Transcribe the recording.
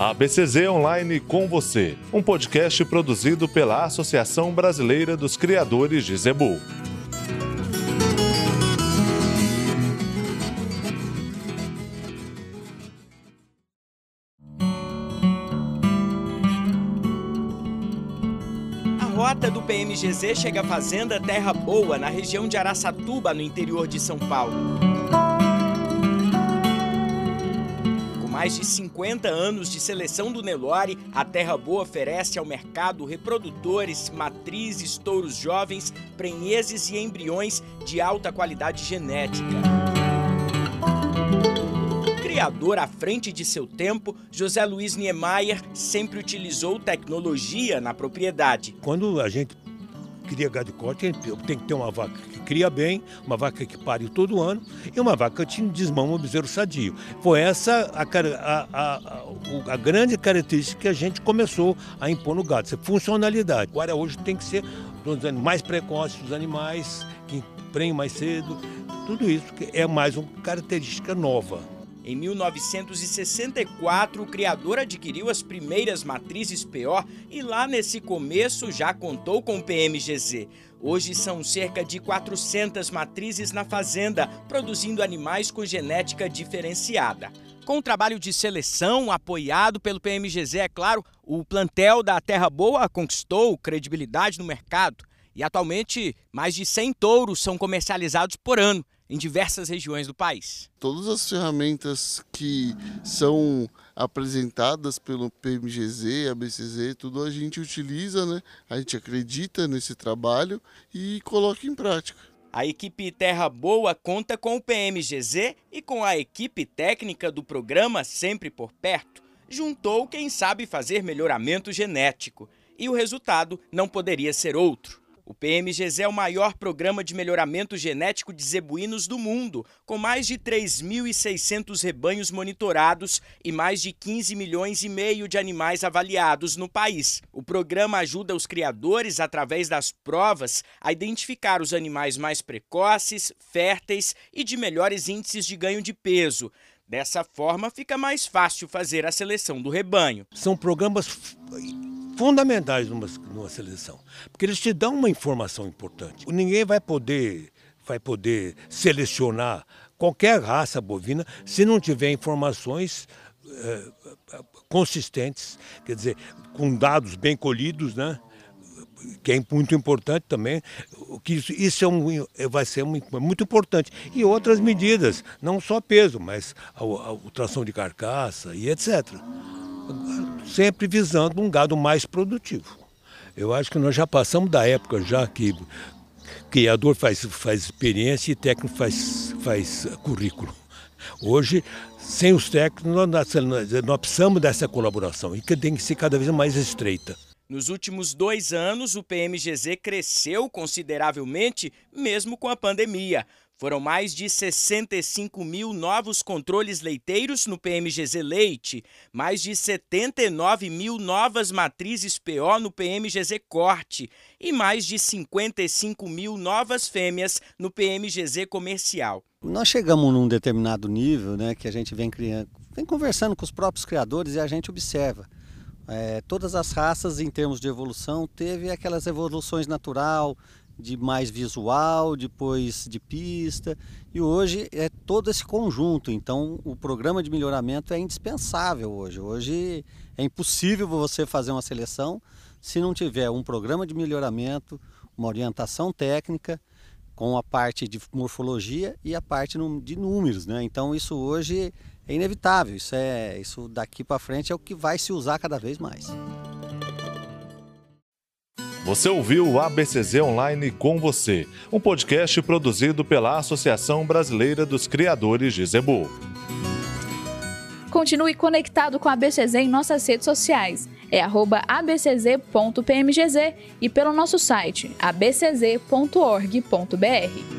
A BCZ Online com você, um podcast produzido pela Associação Brasileira dos Criadores de Zebu. A rota do PMGZ chega à Fazenda Terra Boa, na região de Araçatuba, no interior de São Paulo. Mais de 50 anos de seleção do Nelore, a Terra Boa oferece ao mercado reprodutores, matrizes, touros jovens, prenheses e embriões de alta qualidade genética. Criador à frente de seu tempo, José Luiz Niemeyer sempre utilizou tecnologia na propriedade. Quando a gente cria gado de corte, tem que ter uma vaca que cria bem, uma vaca que pare todo ano e uma vaca que desmama o bezerro sadio. Foi essa a, a, a, a, grande característica que a gente começou a impor no gado, essa funcionalidade. Agora hoje tem que ser mais precoce os animais, que prenham mais cedo, tudo isso é mais uma característica nova. Em 1964, o criador adquiriu as primeiras matrizes PO e lá nesse começo já contou com o PMGZ. Hoje são cerca de 400 matrizes na fazenda, produzindo animais com genética diferenciada. Com o trabalho de seleção apoiado pelo PMGZ, é claro, o plantel da Terra Boa conquistou credibilidade no mercado e atualmente mais de 100 touros são comercializados por ano em diversas regiões do país. Todas as ferramentas que são apresentadas pelo PMGZ, ABCZ, tudo a gente utiliza, né? A gente acredita nesse trabalho e coloca em prática. A equipe Terra Boa conta com o PMGZ e com a equipe técnica do programa Sempre por Perto. Juntou quem sabe fazer melhoramento genético. E o resultado não poderia ser outro. O PMGZ é o maior programa de melhoramento genético de zebuínos do mundo, com mais de 3.600 rebanhos monitorados e mais de 15 milhões e meio de animais avaliados no país. O programa ajuda os criadores, através das provas, a identificar os animais mais precoces, férteis e de melhores índices de ganho de peso. Dessa forma, fica mais fácil fazer a seleção do rebanho. São programas fundamentais numa, numa seleção, porque eles te dão uma informação importante. Ninguém vai poder, vai poder selecionar qualquer raça bovina se não tiver informações é, consistentes, quer dizer, com dados bem colhidos, né? que é muito importante também, que isso, isso é um, vai ser muito, muito importante. E outras medidas, não só peso, mas a, a, a tração de carcaça e etc sempre visando um gado mais produtivo. Eu acho que nós já passamos da época já que criador faz, faz experiência e técnico faz, faz currículo. Hoje, sem os técnicos, nós, nós precisamos dessa colaboração e que tem que ser cada vez mais estreita. Nos últimos dois anos, o PMGZ cresceu consideravelmente, mesmo com a pandemia. Foram mais de 65 mil novos controles leiteiros no PMGZ Leite, mais de 79 mil novas matrizes PO no PMGZ Corte e mais de 55 mil novas fêmeas no PMGZ Comercial. Nós chegamos num determinado nível né, que a gente vem, criando, vem conversando com os próprios criadores e a gente observa. É, todas as raças, em termos de evolução, teve aquelas evoluções natural, de mais visual, depois de pista, e hoje é todo esse conjunto. Então, o programa de melhoramento é indispensável hoje. Hoje é impossível você fazer uma seleção se não tiver um programa de melhoramento, uma orientação técnica, com a parte de morfologia e a parte de números, né? Então, isso hoje é inevitável. Isso é isso daqui para frente é o que vai se usar cada vez mais. Você ouviu o ABCZ Online com você, um podcast produzido pela Associação Brasileira dos Criadores de Zebu. Continue conectado com a ABCZ em nossas redes sociais. É abcz.pmgz e pelo nosso site abcz.org.br.